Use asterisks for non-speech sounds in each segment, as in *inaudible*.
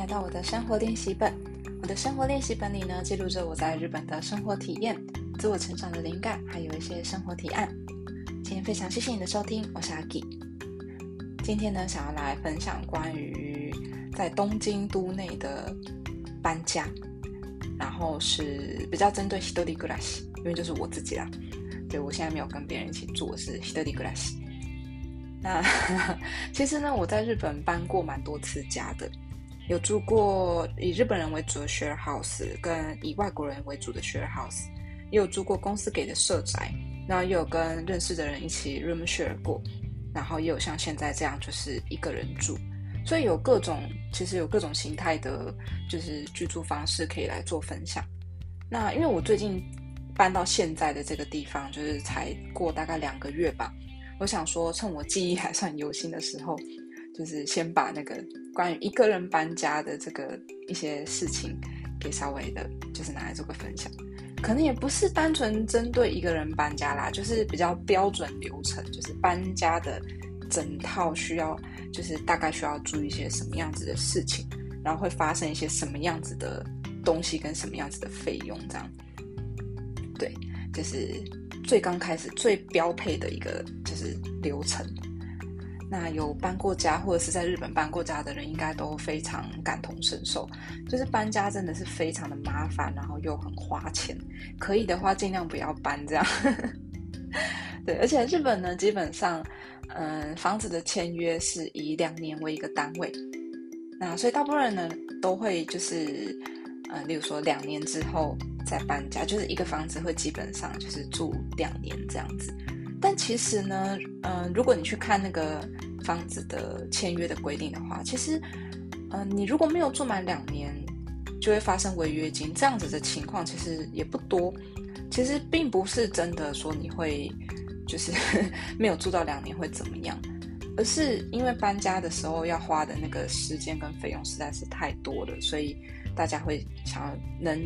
来到我的生活练习本。我的生活练习本里呢，记录着我在日本的生活体验、自我成长的灵感，还有一些生活提案。今天非常谢谢你的收听，我是阿 K。今天呢，想要来分享关于在东京都内的搬家，然后是比较针对 Hidori Glass，因为就是我自己啦。对我现在没有跟别人一起住，是 Hidori Glass。那 *laughs* 其实呢，我在日本搬过蛮多次家的。有住过以日本人为主的 share house，跟以外国人为主的 share house，也有住过公司给的社宅，然后也有跟认识的人一起 room share 过，然后也有像现在这样就是一个人住，所以有各种其实有各种形态的，就是居住方式可以来做分享。那因为我最近搬到现在的这个地方，就是才过大概两个月吧，我想说趁我记忆还算犹新的时候。就是先把那个关于一个人搬家的这个一些事情，给稍微的，就是拿来做个分享。可能也不是单纯针对一个人搬家啦，就是比较标准流程，就是搬家的整套需要，就是大概需要注意一些什么样子的事情，然后会发生一些什么样子的东西跟什么样子的费用，这样。对，就是最刚开始最标配的一个就是流程。那有搬过家或者是在日本搬过家的人，应该都非常感同身受。就是搬家真的是非常的麻烦，然后又很花钱。可以的话，尽量不要搬这样。*laughs* 对，而且日本呢，基本上，嗯，房子的签约是以两年为一个单位。那所以大部分人呢，都会就是，嗯，例如说两年之后再搬家，就是一个房子会基本上就是住两年这样子。但其实呢，嗯，如果你去看那个房子的签约的规定的话，其实，嗯，你如果没有住满两年，就会发生违约金这样子的情况，其实也不多。其实并不是真的说你会就是 *laughs* 没有住到两年会怎么样，而是因为搬家的时候要花的那个时间跟费用实在是太多了，所以大家会想要能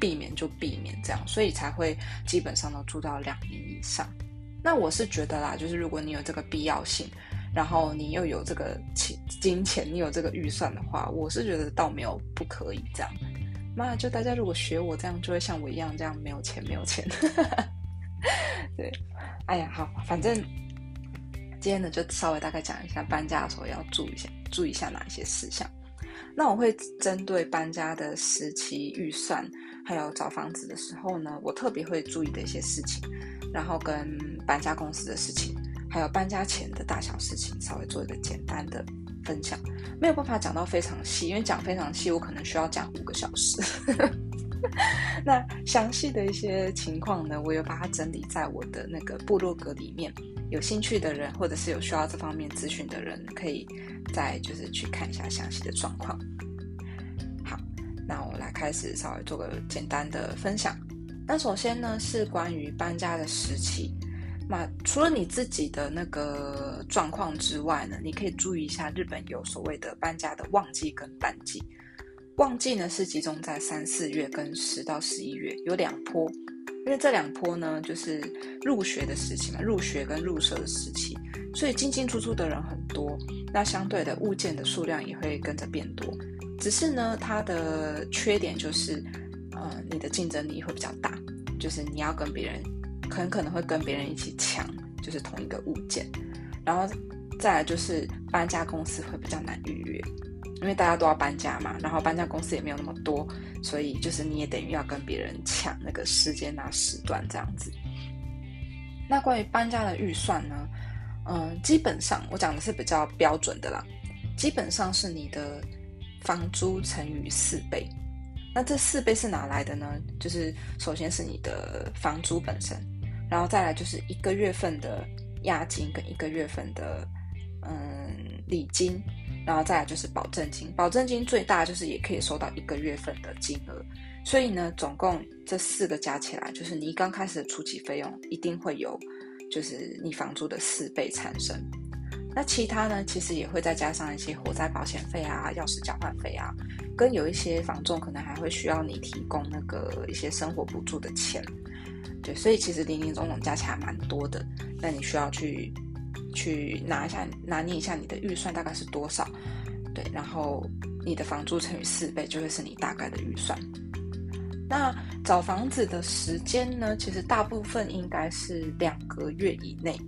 避免就避免这样，所以才会基本上都住到两年以上。那我是觉得啦，就是如果你有这个必要性，然后你又有这个钱金钱，你有这个预算的话，我是觉得倒没有不可以这样。妈，就大家如果学我这样，就会像我一样这样没有钱没有钱。*laughs* 对，哎呀，好，反正今天呢就稍微大概讲一下搬家的时候要注意一下，注意一下哪一些事项。那我会针对搬家的时期、预算，还有找房子的时候呢，我特别会注意的一些事情。然后跟搬家公司的事情，还有搬家前的大小事情，稍微做一个简单的分享。没有办法讲到非常细，因为讲非常细，我可能需要讲五个小时。*laughs* 那详细的一些情况呢，我有把它整理在我的那个部落格里面。有兴趣的人，或者是有需要这方面咨询的人，可以再就是去看一下详细的状况。好，那我来开始稍微做个简单的分享。那首先呢，是关于搬家的时期。那除了你自己的那个状况之外呢，你可以注意一下，日本有所谓的搬家的旺季跟淡季。旺季呢是集中在三四月跟十到十一月，有两波。因为这两波呢，就是入学的时期嘛，入学跟入社的时期，所以进进出出的人很多，那相对的物件的数量也会跟着变多。只是呢，它的缺点就是。呃，你的竞争力会比较大，就是你要跟别人，很可能会跟别人一起抢，就是同一个物件，然后再来就是搬家公司会比较难预约，因为大家都要搬家嘛，然后搬家公司也没有那么多，所以就是你也等于要跟别人抢那个时间啊时段这样子。那关于搬家的预算呢？嗯，基本上我讲的是比较标准的啦，基本上是你的房租乘以四倍。那这四倍是哪来的呢？就是首先是你的房租本身，然后再来就是一个月份的押金跟一个月份的嗯礼金，然后再来就是保证金。保证金最大就是也可以收到一个月份的金额，所以呢，总共这四个加起来，就是你刚开始的初期费用一定会有，就是你房租的四倍产生。那其他呢，其实也会再加上一些火灾保险费啊、钥匙交换费啊。跟有一些房仲可能还会需要你提供那个一些生活补助的钱，对，所以其实零零总总加起来蛮多的。那你需要去去拿一下拿捏一下你的预算大概是多少，对，然后你的房租乘以四倍，就会是你大概的预算。那找房子的时间呢？其实大部分应该是两个月以内，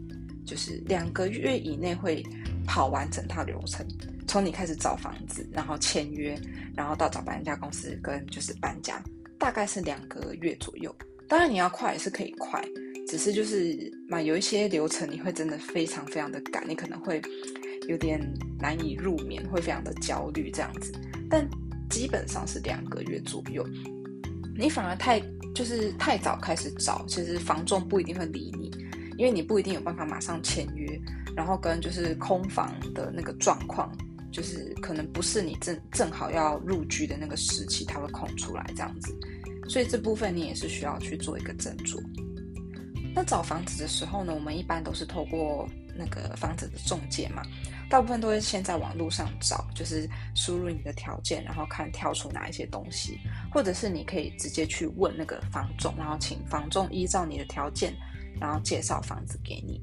就是两个月以内会跑完整套流程，从你开始找房子，然后签约，然后到找搬家公司跟就是搬家，大概是两个月左右。当然你要快也是可以快，只是就是嘛，有一些流程你会真的非常非常的赶，你可能会有点难以入眠，会非常的焦虑这样子。但基本上是两个月左右，你反而太就是太早开始找，其实房仲不一定会理你，因为你不一定有办法马上签约，然后跟就是空房的那个状况，就是可能不是你正正好要入居的那个时期，它会空出来这样子。所以这部分你也是需要去做一个斟酌。那找房子的时候呢，我们一般都是透过那个房子的中介嘛，大部分都会先在网络上找，就是输入你的条件，然后看跳出哪一些东西，或者是你可以直接去问那个房仲，然后请房仲依照你的条件，然后介绍房子给你。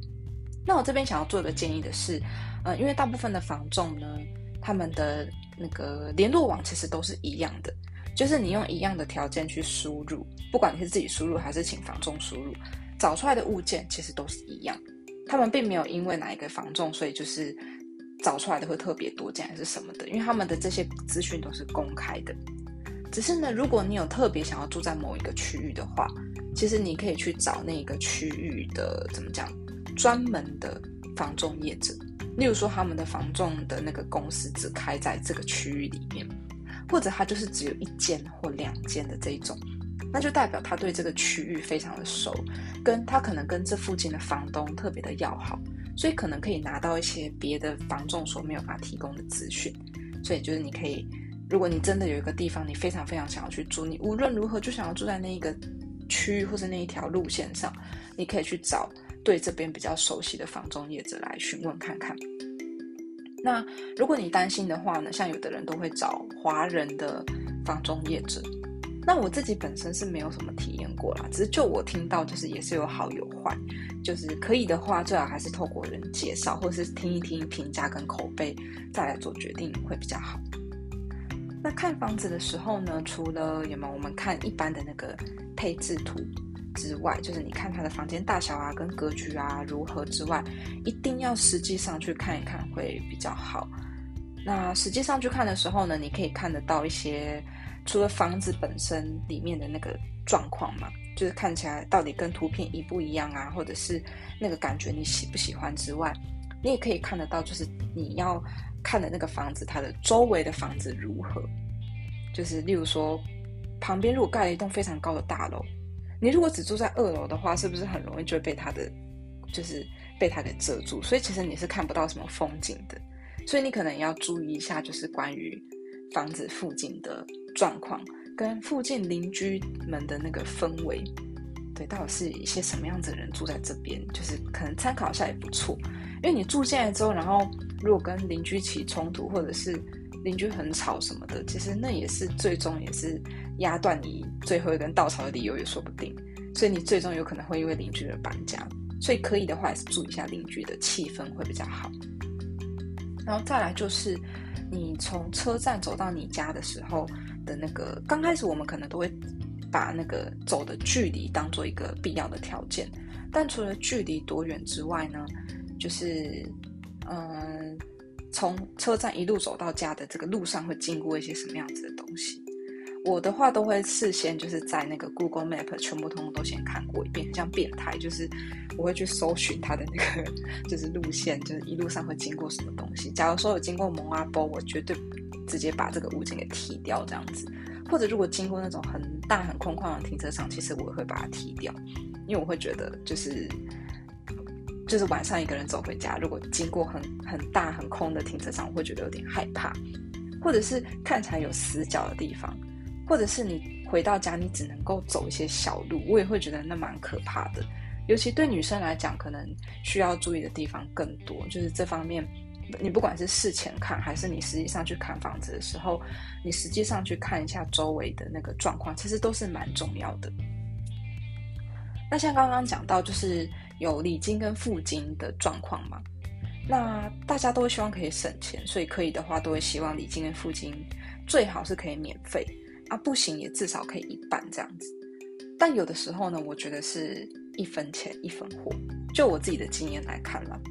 那我这边想要做一个建议的是，呃，因为大部分的房仲呢，他们的那个联络网其实都是一样的。就是你用一样的条件去输入，不管你是自己输入还是请房仲输入，找出来的物件其实都是一样。他们并没有因为哪一个房仲，所以就是找出来的会特别多件还是什么的，因为他们的这些资讯都是公开的。只是呢，如果你有特别想要住在某一个区域的话，其实你可以去找那个区域的怎么讲，专门的房仲业者，例如说他们的房仲的那个公司只开在这个区域里面。或者他就是只有一间或两间的这一种，那就代表他对这个区域非常的熟，跟他可能跟这附近的房东特别的要好，所以可能可以拿到一些别的房仲所没有法提供的资讯。所以就是你可以，如果你真的有一个地方你非常非常想要去住，你无论如何就想要住在那一个区域或者那一条路线上，你可以去找对这边比较熟悉的房仲业者来询问看看。那如果你担心的话呢，像有的人都会找华人的房中业者。那我自己本身是没有什么体验过啦，只是就我听到，就是也是有好有坏，就是可以的话，最好还是透过人介绍，或是听一听评价跟口碑，再来做决定会比较好。那看房子的时候呢，除了有没有我们看一般的那个配置图。之外，就是你看它的房间大小啊，跟格局啊如何之外，一定要实际上去看一看会比较好。那实际上去看的时候呢，你可以看得到一些除了房子本身里面的那个状况嘛，就是看起来到底跟图片一不一样啊，或者是那个感觉你喜不喜欢之外，你也可以看得到，就是你要看的那个房子它的周围的房子如何，就是例如说旁边如果盖了一栋非常高的大楼。你如果只住在二楼的话，是不是很容易就被它的，就是被它给遮住？所以其实你是看不到什么风景的。所以你可能要注意一下，就是关于房子附近的状况，跟附近邻居们的那个氛围，对，到底是一些什么样子的人住在这边？就是可能参考一下也不错。因为你住进来之后，然后如果跟邻居起冲突，或者是邻居很吵什么的，其实那也是最终也是。压断你最后一根稻草的理由也说不定，所以你最终有可能会因为邻居而搬家。所以可以的话，也是注意一下邻居的气氛会比较好。然后再来就是，你从车站走到你家的时候的那个，刚开始我们可能都会把那个走的距离当做一个必要的条件。但除了距离多远之外呢，就是嗯，从车站一路走到家的这个路上会经过一些什么样子的东西。我的话都会事先就是在那个 Google Map 全部通通都先看过一遍，像变态，就是我会去搜寻它的那个就是路线，就是一路上会经过什么东西。假如说有经过蒙阿波，我绝对直接把这个物件给踢掉这样子。或者如果经过那种很大很空旷的停车场，其实我会把它踢掉，因为我会觉得就是就是晚上一个人走回家，如果经过很很大很空的停车场，我会觉得有点害怕，或者是看起来有死角的地方。或者是你回到家，你只能够走一些小路，我也会觉得那蛮可怕的。尤其对女生来讲，可能需要注意的地方更多。就是这方面，你不管是事前看，还是你实际上去看房子的时候，你实际上去看一下周围的那个状况，其实都是蛮重要的。那像刚刚讲到，就是有礼金跟付金的状况嘛。那大家都希望可以省钱，所以可以的话都会希望礼金跟付金最好是可以免费啊，不行也至少可以一半这样子。但有的时候呢，我觉得是一分钱一分货。就我自己的经验来看了，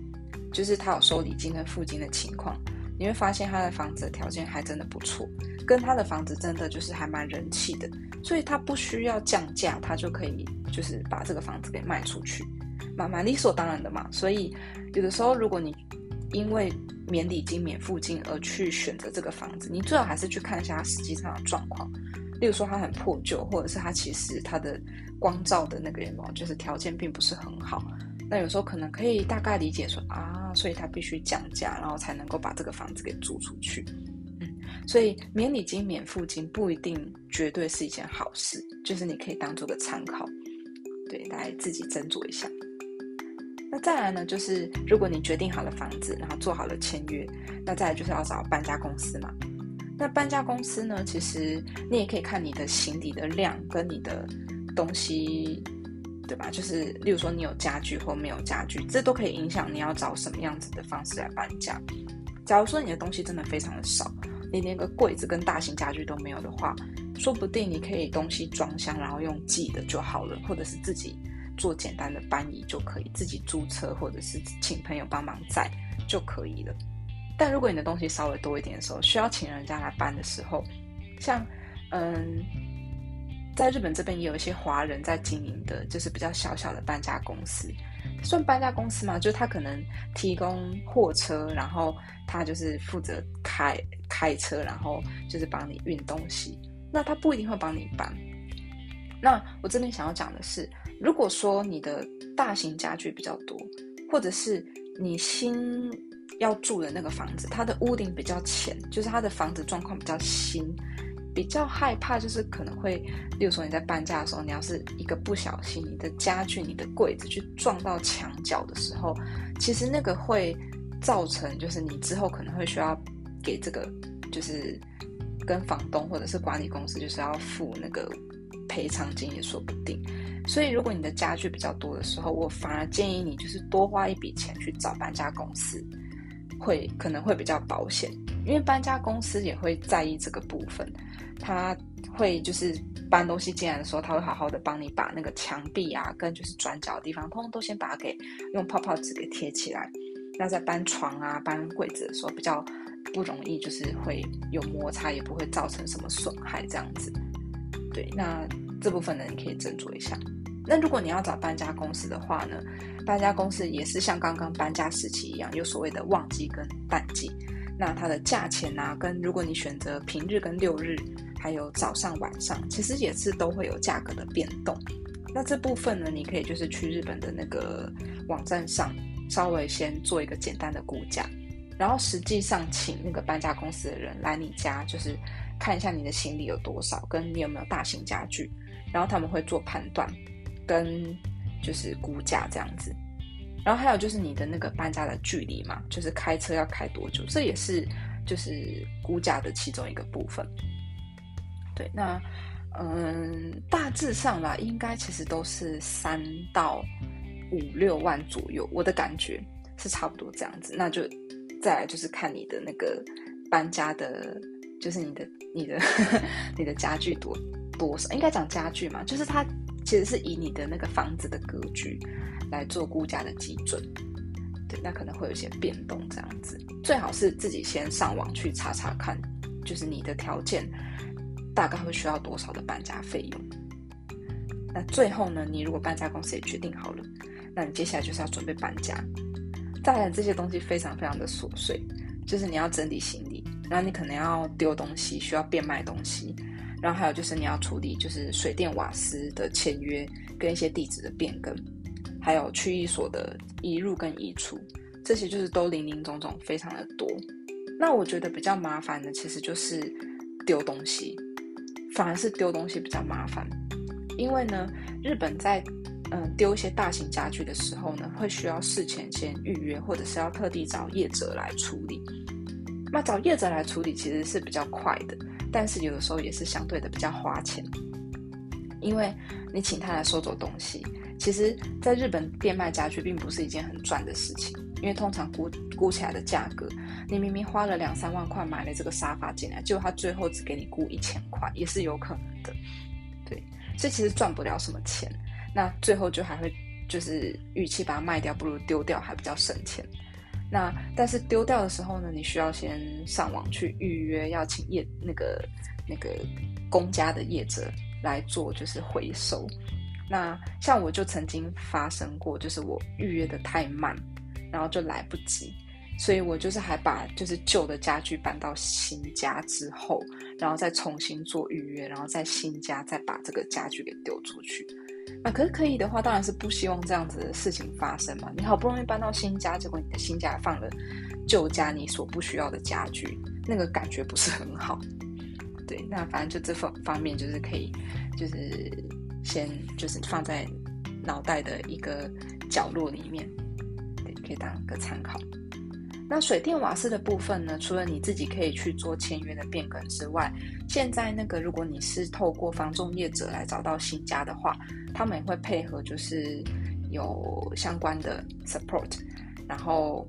就是他有收礼金跟付金的情况，你会发现他的房子的条件还真的不错，跟他的房子真的就是还蛮人气的，所以他不需要降价，他就可以就是把这个房子给卖出去。蛮蛮理所当然的嘛，所以有的时候如果你因为免礼金、免付金而去选择这个房子，你最好还是去看一下它实际上的状况。例如说它很破旧，或者是它其实它的光照的那个什么，就是条件并不是很好。那有时候可能可以大概理解说啊，所以它必须降价，然后才能够把这个房子给租出去。嗯，所以免礼金、免付金不一定绝对是一件好事，就是你可以当做个参考，对，来自己斟酌一下。那再来呢，就是如果你决定好了房子，然后做好了签约，那再来就是要找搬家公司嘛。那搬家公司呢，其实你也可以看你的行李的量跟你的东西，对吧？就是例如说你有家具或没有家具，这都可以影响你要找什么样子的方式来搬家。假如说你的东西真的非常的少，你连个柜子跟大型家具都没有的话，说不定你可以东西装箱，然后用寄的就好了，或者是自己。做简单的搬移就可以，自己租车或者是请朋友帮忙载就可以了。但如果你的东西稍微多一点的时候，需要请人家来搬的时候，像嗯，在日本这边也有一些华人在经营的，就是比较小小的搬家公司，算搬家公司嘛，就是他可能提供货车，然后他就是负责开开车，然后就是帮你运东西。那他不一定会帮你搬。那我这边想要讲的是。如果说你的大型家具比较多，或者是你新要住的那个房子，它的屋顶比较浅，就是它的房子状况比较新，比较害怕就是可能会，例如说你在搬家的时候，你要是一个不小心，你的家具、你的柜子去撞到墙角的时候，其实那个会造成就是你之后可能会需要给这个就是跟房东或者是管理公司就是要付那个赔偿金也说不定。所以，如果你的家具比较多的时候，我反而建议你就是多花一笔钱去找搬家公司，会可能会比较保险，因为搬家公司也会在意这个部分，他会就是搬东西进来的时候，他会好好的帮你把那个墙壁啊跟就是转角的地方，通通都先把它给用泡泡纸给贴起来。那在搬床啊、搬柜子的时候，比较不容易就是会有摩擦，也不会造成什么损害这样子。对，那这部分呢，你可以斟酌一下。那如果你要找搬家公司的话呢，搬家公司也是像刚刚搬家时期一样，有所谓的旺季跟淡季。那它的价钱呢，跟如果你选择平日跟六日，还有早上晚上，其实也是都会有价格的变动。那这部分呢，你可以就是去日本的那个网站上，稍微先做一个简单的估价，然后实际上请那个搬家公司的人来你家，就是看一下你的行李有多少，跟你有没有大型家具，然后他们会做判断。跟就是估价这样子，然后还有就是你的那个搬家的距离嘛，就是开车要开多久，这也是就是估价的其中一个部分。对，那嗯，大致上啦，应该其实都是三到五六万左右，我的感觉是差不多这样子。那就再来就是看你的那个搬家的，就是你的你的 *laughs* 你的家具多多少，应该讲家具嘛，就是它。其实是以你的那个房子的格局来做估价的基准，对，那可能会有一些变动这样子。最好是自己先上网去查查看，就是你的条件大概会需要多少的搬家费用。那最后呢，你如果搬家公司也决定好了，那你接下来就是要准备搬家。当然这些东西非常非常的琐碎，就是你要整理行李，然后你可能要丢东西，需要变卖东西。然后还有就是你要处理，就是水电瓦斯的签约跟一些地址的变更，还有区域所的移入跟移出，这些就是都零零总总非常的多。那我觉得比较麻烦的其实就是丢东西，反而是丢东西比较麻烦，因为呢，日本在嗯丢一些大型家具的时候呢，会需要事前先预约，或者是要特地找业者来处理。那找业者来处理其实是比较快的。但是有的时候也是相对的比较花钱，因为你请他来收走东西，其实在日本变卖家具并不是一件很赚的事情，因为通常估估起来的价格，你明明花了两三万块买了这个沙发进来，结果他最后只给你估一千块，也是有可能的。对，所以其实赚不了什么钱，那最后就还会就是与其把它卖掉，不如丢掉还比较省钱。那但是丢掉的时候呢，你需要先上网去预约，要请业那个那个公家的业者来做，就是回收。那像我就曾经发生过，就是我预约的太慢，然后就来不及，所以我就是还把就是旧的家具搬到新家之后，然后再重新做预约，然后在新家再把这个家具给丢出去。那可是可以的话，当然是不希望这样子的事情发生嘛。你好不容易搬到新家，结果你的新家放了旧家你所不需要的家具，那个感觉不是很好。对，那反正就这方方面就是可以，就是先就是放在脑袋的一个角落里面，对，可以当个参考。那水电瓦斯的部分呢？除了你自己可以去做签约的变更之外，现在那个如果你是透过房仲业者来找到新家的话，他们也会配合，就是有相关的 support，然后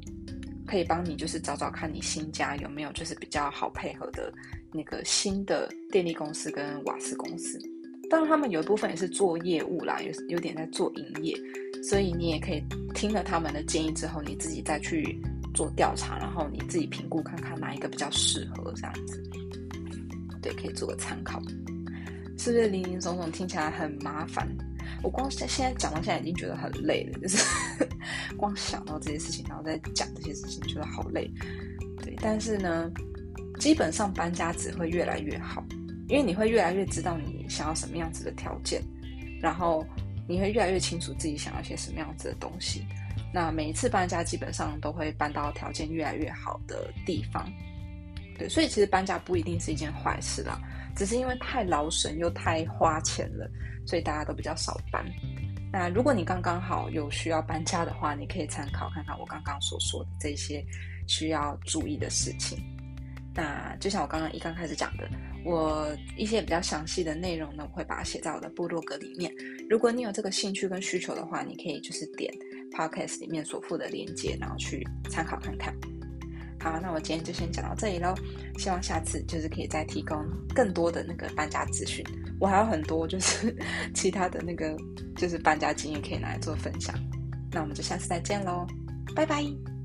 可以帮你就是找找看你新家有没有就是比较好配合的那个新的电力公司跟瓦斯公司。当然，他们有一部分也是做业务啦，有有点在做营业，所以你也可以听了他们的建议之后，你自己再去。做调查，然后你自己评估看看哪一个比较适合，这样子，对，可以做个参考。是不是林林总总听起来很麻烦？我光现现在讲到现在已经觉得很累了，就是 *laughs* 光想到这些事情，然后再讲这些事情，觉得好累。对，但是呢，基本上搬家只会越来越好，因为你会越来越知道你想要什么样子的条件，然后你会越来越清楚自己想要些什么样子的东西。那每一次搬家基本上都会搬到条件越来越好的地方，对，所以其实搬家不一定是一件坏事啦，只是因为太劳神又太花钱了，所以大家都比较少搬。那如果你刚刚好有需要搬家的话，你可以参考看看我刚刚所说的这些需要注意的事情。那就像我刚刚一刚开始讲的，我一些比较详细的内容呢，我会把它写在我的部落格里面。如果你有这个兴趣跟需求的话，你可以就是点。Podcast 里面所附的链接，然后去参考看看。好，那我今天就先讲到这里喽。希望下次就是可以再提供更多的那个搬家资讯。我还有很多就是 *laughs* 其他的那个就是搬家经验可以拿来做分享。那我们就下次再见喽，拜拜。